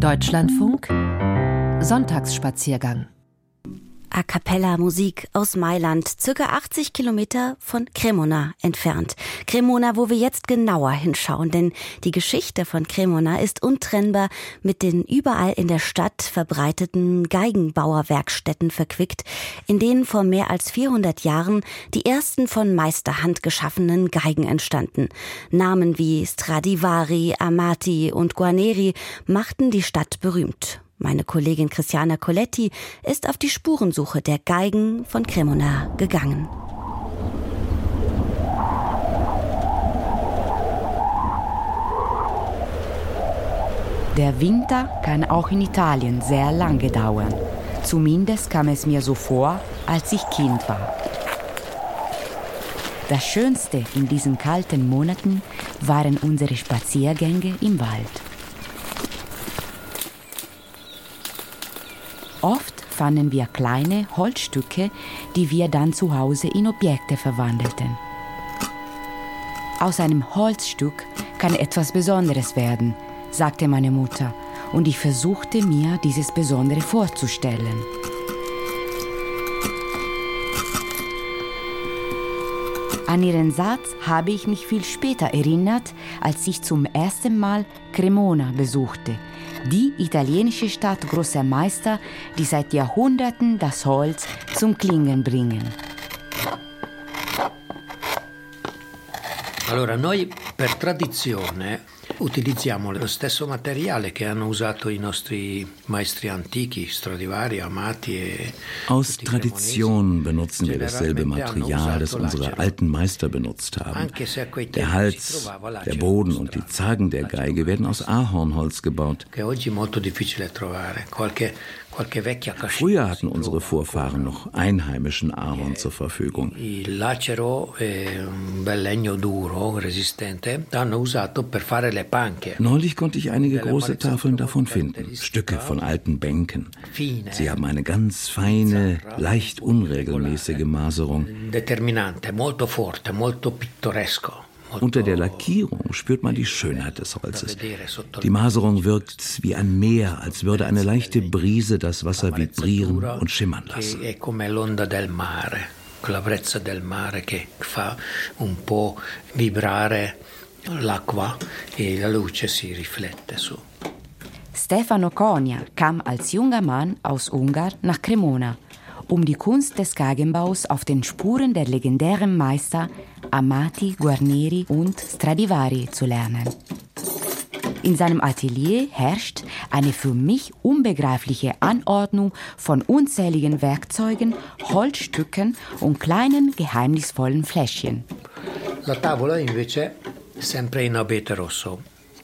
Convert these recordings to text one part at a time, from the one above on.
Deutschlandfunk. Sonntagsspaziergang A cappella Musik aus Mailand, circa 80 Kilometer von Cremona entfernt. Cremona, wo wir jetzt genauer hinschauen, denn die Geschichte von Cremona ist untrennbar mit den überall in der Stadt verbreiteten Geigenbauerwerkstätten verquickt, in denen vor mehr als 400 Jahren die ersten von Meisterhand geschaffenen Geigen entstanden. Namen wie Stradivari, Amati und Guarneri machten die Stadt berühmt. Meine Kollegin Christiana Coletti ist auf die Spurensuche der Geigen von Cremona gegangen. Der Winter kann auch in Italien sehr lange dauern. Zumindest kam es mir so vor, als ich Kind war. Das Schönste in diesen kalten Monaten waren unsere Spaziergänge im Wald. Oft fanden wir kleine Holzstücke, die wir dann zu Hause in Objekte verwandelten. Aus einem Holzstück kann etwas Besonderes werden, sagte meine Mutter, und ich versuchte mir dieses Besondere vorzustellen. An ihren Satz habe ich mich viel später erinnert, als ich zum ersten Mal Cremona besuchte – die italienische Stadt großer Meister, die seit Jahrhunderten das Holz zum Klingen bringen. Allora, noi per tradizione utilizziamo lo stesso materiale che hanno usato i nostri maestri antichi, Stradivari, Amati e Aus Tradition benutzen wir dasselbe Material, das unsere alten Meister benutzt haben. Der Hals, der Boden und die Zagen der Geige werden aus Ahornholz gebaut. Früher hatten unsere Vorfahren noch einheimischen Ahorn zur Verfügung. Neulich konnte ich einige große Tafeln davon finden, Stücke von alten Bänken. Sie haben eine ganz feine, leicht unregelmäßige Maserung. Determinante, molto forte, molto pittoresco. Unter der Lackierung spürt man die Schönheit des Holzes. Die Maserung wirkt wie ein Meer, als würde eine leichte Brise das Wasser vibrieren und schimmern lassen. La brezza del mare che fa un po' vibrare l'acqua e la luce si riflette su. Stefano Konia kam als junger Mann aus Ungarn nach Cremona, um die Kunst des Geigenbaus auf den Spuren der legendären Meister Amati, Guarneri und Stradivari zu lernen. In seinem Atelier herrscht eine für mich unbegreifliche Anordnung von unzähligen Werkzeugen, Holzstücken und kleinen geheimnisvollen Fläschchen. La tavola invece sempre in abete rosso.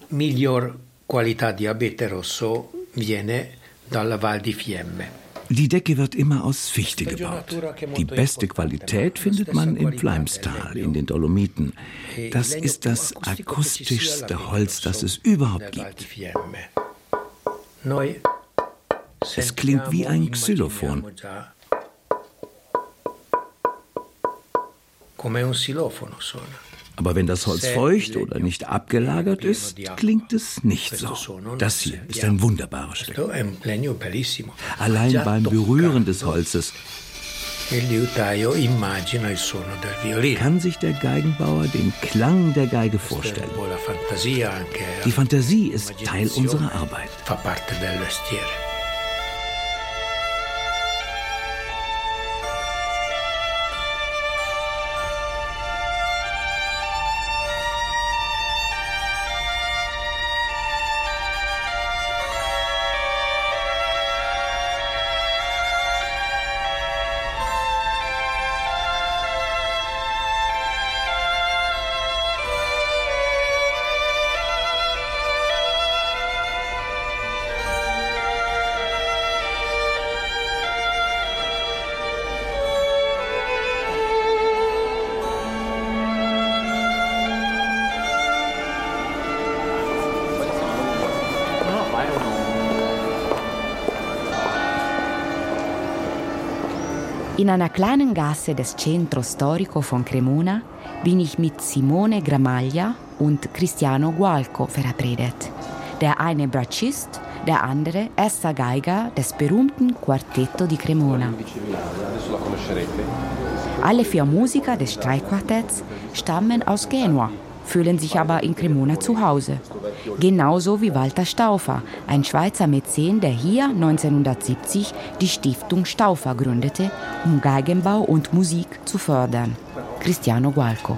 Miglior qualità di abete rosso viene dalla Val di Fiemme. Die Decke wird immer aus Fichte gebaut. Die beste Qualität findet man im Fleimstal, in den Dolomiten. Das ist das akustischste Holz, das es überhaupt gibt. Es klingt wie ein Xylophon. Come un xylofono suona. Aber wenn das Holz feucht oder nicht abgelagert ist, klingt es nicht so. Das hier ist ein wunderbares Stück. Allein beim Berühren des Holzes kann sich der Geigenbauer den Klang der Geige vorstellen. Die Fantasie ist Teil unserer Arbeit. In einer kleinen Gasse des Centro Storico von Cremona bin ich mit Simone Gramaglia und Cristiano Gualco verabredet. Der eine Bratschist, der andere erster Geiger des berühmten Quartetto di Cremona. Alle vier Musiker des Streichquartetts stammen aus Genua, fühlen sich aber in Cremona zu Hause. Genauso wie Walter Stauffer, ein Schweizer Mäzen, der hier 1970 die Stiftung Stauffer gründete, um Geigenbau und Musik zu fördern. Cristiano Gualco.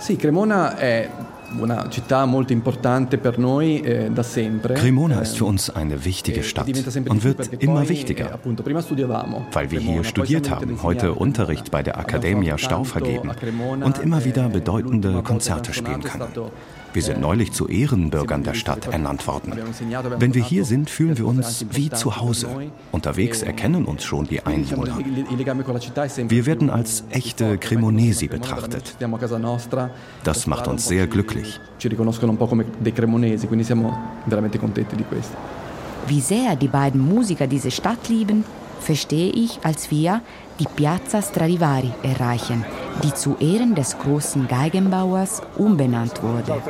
Sì, Cremona è eh. Cremona ist für uns eine wichtige Stadt und wird immer wichtiger, weil wir hier studiert haben, heute Unterricht bei der Accademia Stauffer geben und immer wieder bedeutende Konzerte spielen können. Wir sind neulich zu Ehrenbürgern der Stadt ernannt worden. Wenn wir hier sind, fühlen wir uns wie zu Hause. Unterwegs erkennen uns schon die Einwohner. Wir werden als echte Cremonesi betrachtet. Das macht uns sehr glücklich. Wie sehr die beiden Musiker diese Stadt lieben, verstehe ich, als wir die Piazza Stradivari erreichen, die zu Ehren des großen Geigenbauers umbenannt wurde.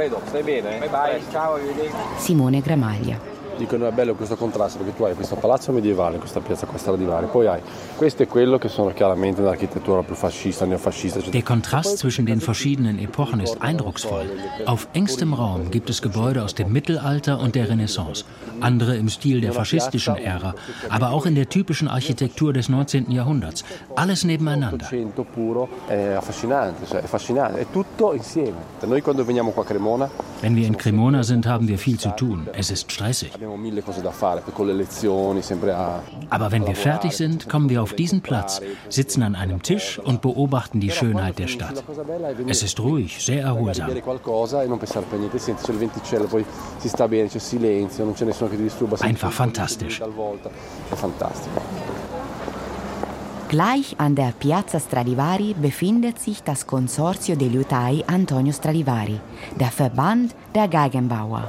Simone Gramaglia. Dicono è bello questo contrasto perché tu hai questo palazzo medievale in questa piazza qua Stradivari, poi hai questo e quello che sono chiaramente un'architettura più fascista, neofascista. Der Kontrast zwischen den verschiedenen Epochen ist eindrucksvoll. Auf engstem Raum gibt es Gebäude aus dem Mittelalter und der Renaissance, andere im Stil der faschistischen Ära, aber auch in der typischen Architektur des 19. Jahrhunderts. Alles nebeneinander. Wenn wir in Cremona sind, haben wir viel zu tun. Es ist stressig. Aber wenn wir fertig sind, kommen wir auf diesen Platz, sitzen an einem Tisch und beobachten die Schönheit der Stadt. Es ist ruhig, sehr erholsam. Einfach fantastisch. Gleich an der Piazza Stradivari befindet sich das Consorzio dei Liutai Antonio Stradivari, der Verband der Geigenbauer.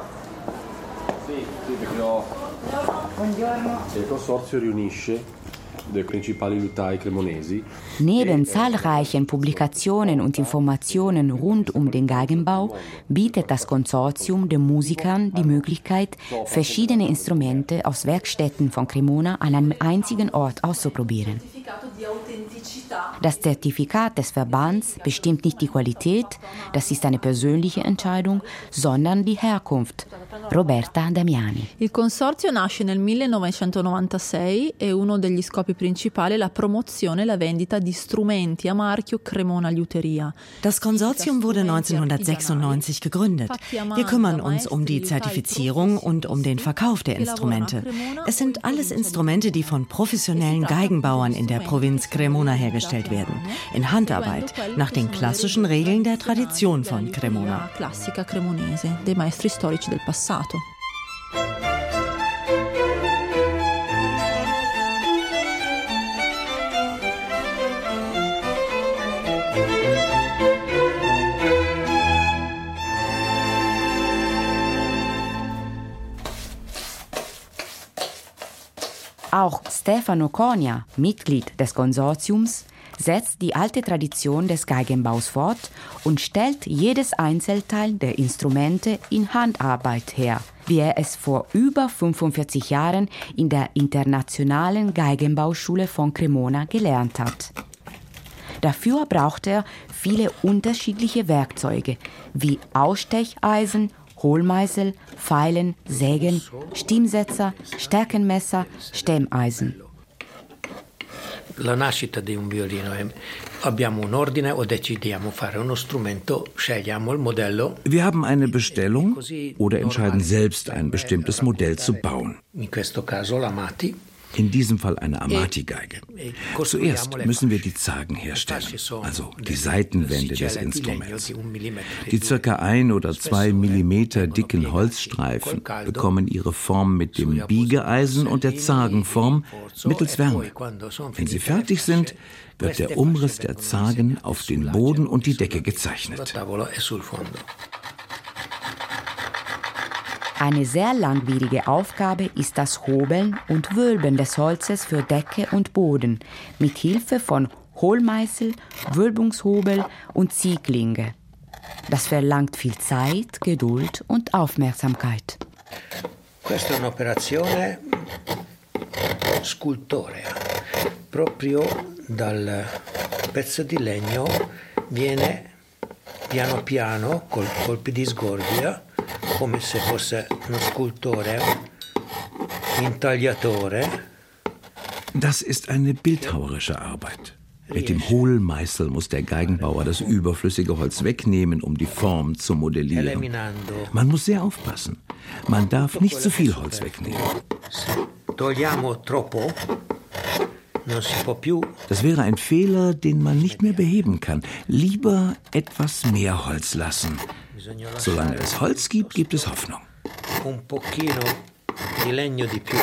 Il consorzio riunisce Neben zahlreichen Publikationen und Informationen rund um den Geigenbau bietet das Konsortium den Musikern die Möglichkeit, verschiedene Instrumente aus Werkstätten von Cremona an einem einzigen Ort auszuprobieren. Das Zertifikat des Verbands bestimmt nicht die Qualität, das ist eine persönliche Entscheidung, sondern die Herkunft. Roberta Damiani. Il consorzio nasce nel 1996 e uno degli scopi principali è la promozione e la vendita di strumenti a marchio Cremona Liuteria. Das Konsortium wurde 1996 gegründet. Wir kümmern uns um die Zertifizierung und um den Verkauf der Instrumente. Es sind alles Instrumente, die von professionellen Geigenbauern in der Provinz Cremona hergestellt werden. In Handarbeit, nach den klassischen Regeln der Tradition von Cremona. Auch Stefano Konia, Mitglied des Konsortiums, setzt die alte Tradition des Geigenbaus fort und stellt jedes Einzelteil der Instrumente in Handarbeit her, wie er es vor über 45 Jahren in der Internationalen Geigenbauschule von Cremona gelernt hat. Dafür braucht er viele unterschiedliche Werkzeuge wie Ausstecheisen Hohlmeißel, Pfeilen, Sägen, Stimmsetzer, Stärkenmesser, Stemmeisen. La nascita di un violino è abbiamo un ordine o decidiamo fare uno strumento, scegliamo il modello. Wir haben eine Bestellung oder entscheiden selbst ein bestimmtes Modell zu bauen. In questo caso l'Amati in diesem Fall eine Amati-Geige. Zuerst müssen wir die Zagen herstellen, also die Seitenwände des Instruments. Die circa ein oder zwei Millimeter dicken Holzstreifen bekommen ihre Form mit dem Biegeeisen und der Zagenform mittels Wärme. Wenn sie fertig sind, wird der Umriss der Zagen auf den Boden und die Decke gezeichnet. Eine sehr langwierige Aufgabe ist das Hobeln und Wölben des Holzes für Decke und Boden mit Hilfe von Hohlmeißel, Wölbungshobel und Zieglinge. Das verlangt viel Zeit, Geduld und Aufmerksamkeit. Questa è un'operazione scultorea. Proprio dal pezzo di legno viene piano piano, col colpi di sgorbia, come se fosse uno scultore, intagliatore. Das ist eine bildhauerische Arbeit. Mit dem Hohlmeißel muss der Geigenbauer das überflüssige Holz wegnehmen, um die Form zu modellieren. Man muss sehr aufpassen. Man darf nicht zu viel Holz wegnehmen. Das wäre ein Fehler, den man nicht mehr beheben kann. Lieber etwas mehr Holz lassen. Solange es Holz gibt, gibt es Hoffnung. Un pochino di legno di più.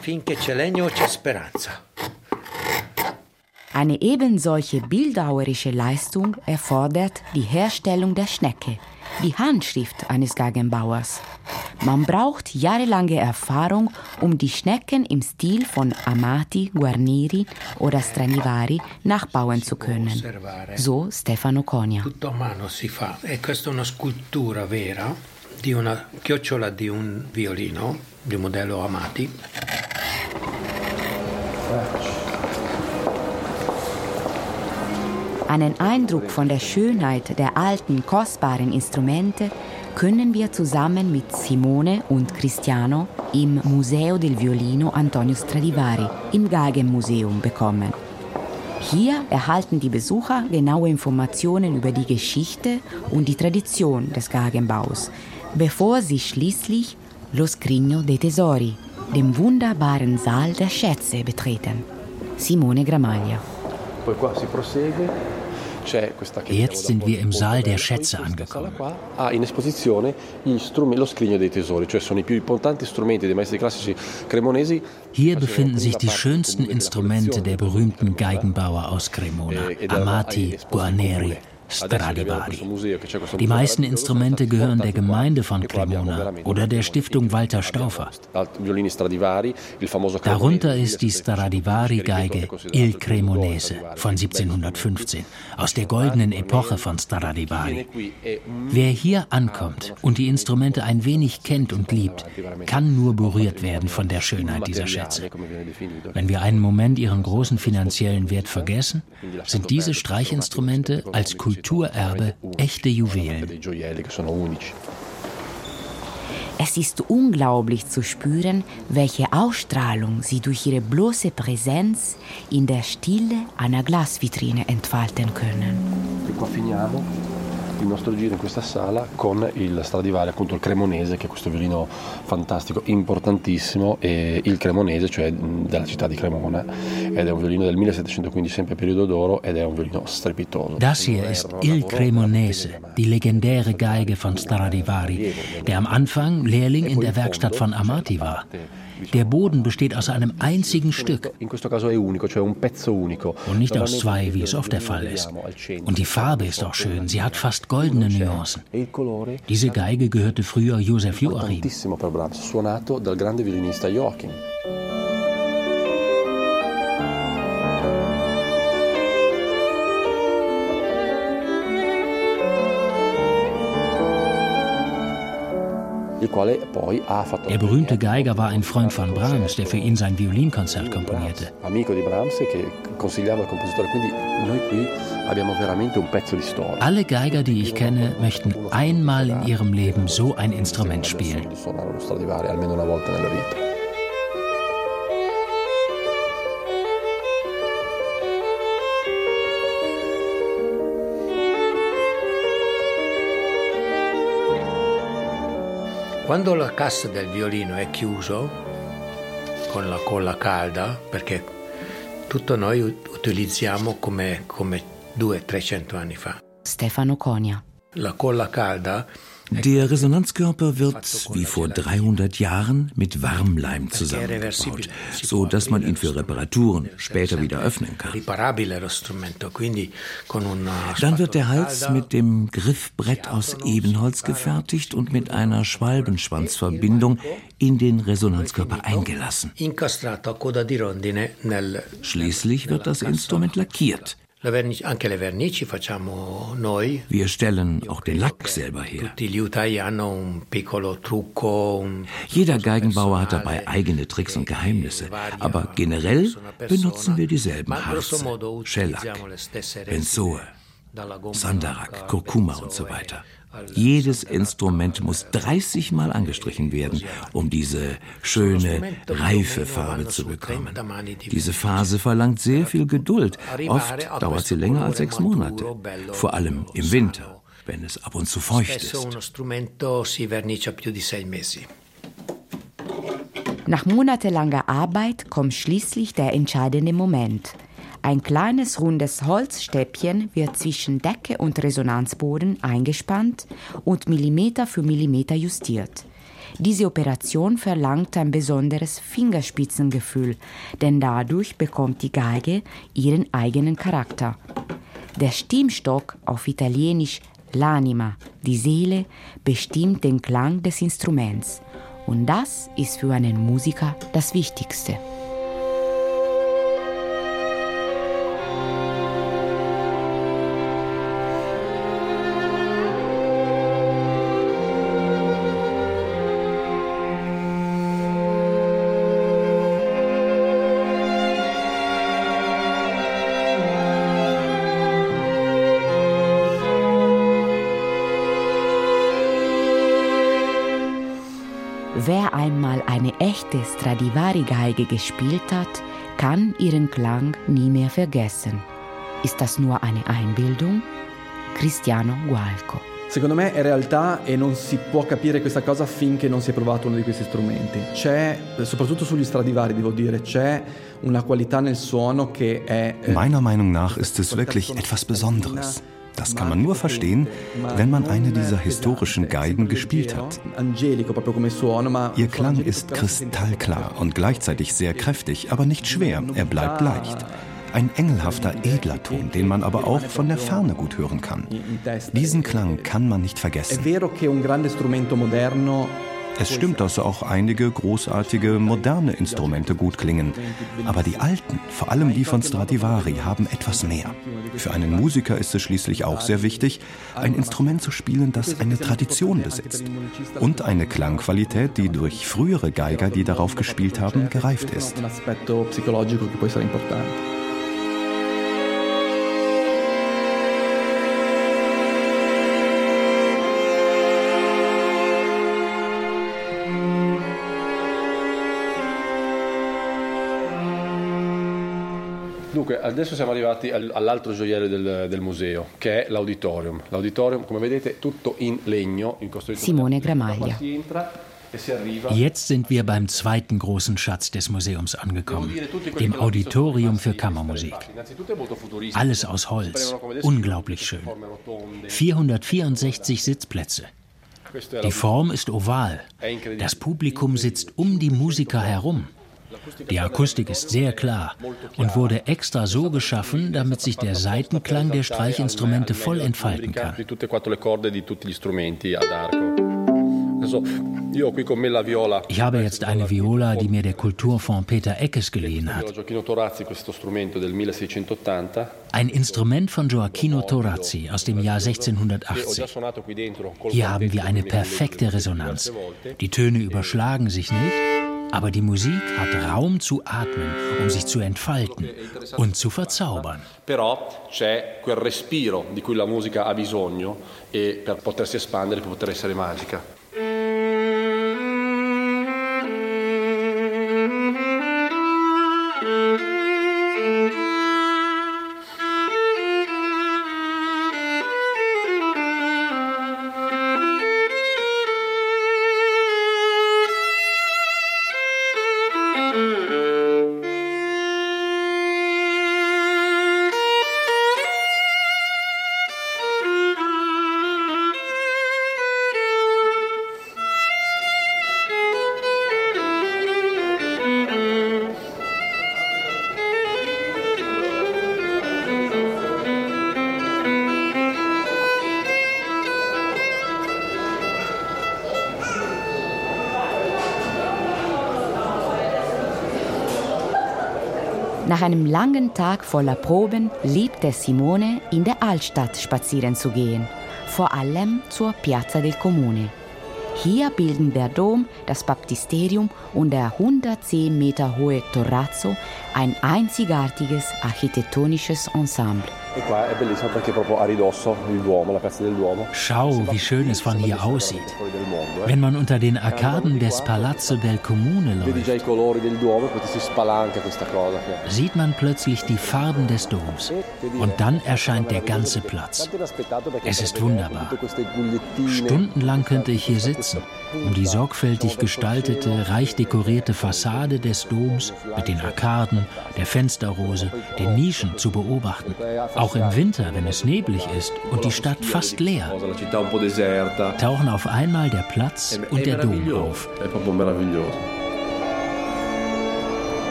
Finché c'è legno c'è speranza. Eine ebensolche bildhauerische Leistung erfordert die Herstellung der Schnecke, die Handschrift eines Geigenbauers. Man braucht jahrelange Erfahrung, um die Schnecken im Stil von Amati, Guarneri oder Stranivari nachbauen zu können. So Stefano Conia. Tutto a mano si fa e questa una scultura vera di una chiocciola di un violino di modello Amati. Einen Eindruck von der Schönheit der alten, kostbaren Instrumente können wir zusammen mit Simone und Cristiano im Museo del Violino Antonio Stradivari im Geigenmuseum bekommen. Hier erhalten die Besucher genaue Informationen über die Geschichte und die Tradition des Geigenbaus, bevor sie schließlich Lo Scrigno dei Tesori, dem wunderbaren Saal der Schätze, betreten. Simone Gramaglia. Poi qua si prosegue Jetzt sind wir im Saal der Schätze angekommen. Hier befinden sich die schönsten Instrumente der berühmten Geigenbauer aus Cremona, Amati Guarneri. Stradivari. Die meisten Instrumente gehören der Gemeinde von Cremona oder der Stiftung Walter Stauffer. Darunter ist die Stradivari-Geige Il Cremonese von 1715, aus der goldenen Epoche von Stradivari. Wer hier ankommt und die Instrumente ein wenig kennt und liebt, kann nur berührt werden von der Schönheit dieser Schätze. Wenn wir einen Moment ihren großen finanziellen Wert vergessen, sind diese Streichinstrumente als Kultur Kulturerbe echte Juwelen. Es ist unglaublich zu spüren, welche Ausstrahlung sie durch ihre bloße Präsenz in der Stille einer Glasvitrine entfalten können il nostro giro in questa sala con il Stradivari, appunto il Cremonese, che è questo violino fantastico, importantissimo, e il Cremonese, cioè della città di Cremona, ed è un violino del 1715, sempre periodo d'oro, ed è un violino strepitoso. Das hier ist Il Cremonese, die legendäre Geige von Stradivari, der am Anfang Lehrling in der Werkstatt von Amati war. Der Boden besteht aus einem einzigen Stück. Und nicht aus zwei, wie es oft der Fall ist. Und die Farbe ist auch schön, sie hat fast goldene Nuancen. Diese Geige gehörte früher Josef Joachim. Der berühmte Geiger war ein Freund von Brahms, der für ihn sein Violinkonzert komponierte. Alle Geiger, die ich kenne, möchten einmal in ihrem Leben so ein Instrument spielen. Quando la cassa del violino è chiuso con la colla calda, perché tutto noi utilizziamo come, come 200-300 anni fa. Stefano Conia. La colla calda Der Resonanzkörper wird, wie vor 300 Jahren, mit Warmleim zusammengebaut, so dass man ihn für Reparaturen später wieder öffnen kann. Dann wird der Hals mit dem Griffbrett aus Ebenholz gefertigt und mit einer Schwalbenschwanzverbindung in den Resonanzkörper eingelassen. Schließlich wird das Instrument lackiert. Wir stellen auch den Lack selber her. Jeder Geigenbauer hat dabei eigene Tricks und Geheimnisse, aber generell benutzen wir dieselben Harze, Shellac, Benzoe, Sandarak, Kurkuma und so weiter. Jedes Instrument muss 30 Mal angestrichen werden, um diese schöne, reife Farbe zu bekommen. Diese Phase verlangt sehr viel Geduld. Oft dauert sie länger als sechs Monate, vor allem im Winter, wenn es ab und zu feucht ist. Nach monatelanger Arbeit kommt schließlich der entscheidende Moment. Ein kleines rundes Holzstäbchen wird zwischen Decke und Resonanzboden eingespannt und Millimeter für Millimeter justiert. Diese Operation verlangt ein besonderes Fingerspitzengefühl, denn dadurch bekommt die Geige ihren eigenen Charakter. Der Stimmstock, auf Italienisch l'anima, die Seele, bestimmt den Klang des Instruments. Und das ist für einen Musiker das Wichtigste. Stradivari-Geige gespielt hat, kann ihren Klang nie mehr vergessen. Ist das nur eine Einbildung? Cristiano Gualco. Secondo me è realtà e non si può capire questa cosa finché non si è provato uno di questi strumenti. C'è, soprattutto sugli Stradivari devo dire, c'è una qualità nel suono che è... Eh, Meiner Meinung nach ist es wirklich etwas Besonderes. Das kann man nur verstehen, wenn man eine dieser historischen Geigen gespielt hat. Ihr Klang ist kristallklar und gleichzeitig sehr kräftig, aber nicht schwer. Er bleibt leicht. Ein engelhafter, edler Ton, den man aber auch von der Ferne gut hören kann. Diesen Klang kann man nicht vergessen. Es stimmt, dass auch einige großartige moderne Instrumente gut klingen. Aber die alten, vor allem die von Stradivari, haben etwas mehr. Für einen Musiker ist es schließlich auch sehr wichtig, ein Instrument zu spielen, das eine Tradition besitzt. Und eine Klangqualität, die durch frühere Geiger, die darauf gespielt haben, gereift ist. Dunque, adesso siamo arrivati all'altro gioiello del, del museo, che è l'auditorium. L'auditorium, come vedete, tutto in legno, in Simone Gramaglia. Jetzt sind wir beim zweiten großen Schatz des Museums angekommen, dem Auditorium für Kammermusik. Alles aus Holz, unglaublich schön. 464 Sitzplätze. Die Form ist oval. Das Publikum sitzt um die Musiker herum. Die Akustik ist sehr klar und wurde extra so geschaffen, damit sich der Seitenklang der Streichinstrumente voll entfalten kann. Ich habe jetzt eine Viola, die mir der Kulturfonds Peter Eckes geliehen hat. Ein Instrument von Gioacchino Torazzi aus dem Jahr 1680. Hier haben wir eine perfekte Resonanz. Die Töne überschlagen sich nicht aber die Musik hat Raum zu atmen, um sich zu entfalten und zu verzaubern. Però c'è quel respiro di cui la musica ha bisogno per potersi espandere, per poter essere magica. Nach einem langen Tag voller Proben liebte Simone, in der Altstadt spazieren zu gehen, vor allem zur Piazza del Comune. Hier bilden der Dom, das Baptisterium und der 110 Meter hohe Torrazzo ein einzigartiges architektonisches Ensemble. E. Schau, wie schön es von hier aussieht. Eh. Wenn man unter den Arkaden des Palazzo del Comune läuft, sieht man plötzlich die Farben des Doms. Und dann erscheint der ganze Platz. Es ist wunderbar. Stundenlang könnte ich hier sitzen, um die sorgfältig gestaltete, reich dekorierte Fassade des Doms mit den Arkaden, der Fensterrose, den Nischen zu beobachten. Auch im Winter, wenn es neblig ist und die Stadt fast leer, tauchen auf einmal der Platz und der Dom auf.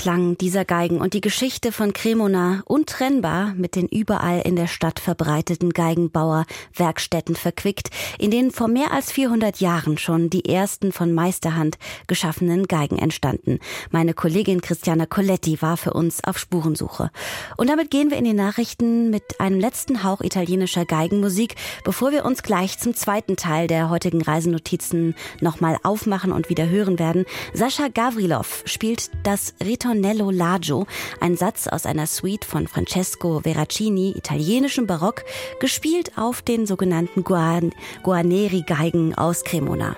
Klang dieser Geigen und die Geschichte von Cremona untrennbar mit den überall in der Stadt verbreiteten Geigenbauer-Werkstätten verquickt, in denen vor mehr als 400 Jahren schon die ersten von Meisterhand geschaffenen Geigen entstanden. Meine Kollegin Christiana Coletti war für uns auf Spurensuche. Und damit gehen wir in die Nachrichten mit einem letzten Hauch italienischer Geigenmusik, bevor wir uns gleich zum zweiten Teil der heutigen Reisenotizen nochmal aufmachen und wieder hören werden. Sascha Gavrilov spielt das Ritornello Lagio, ein Satz aus einer Suite von Francesco Veracini, italienischem Barock, gespielt auf den sogenannten Guarneri-Geigen aus Cremona.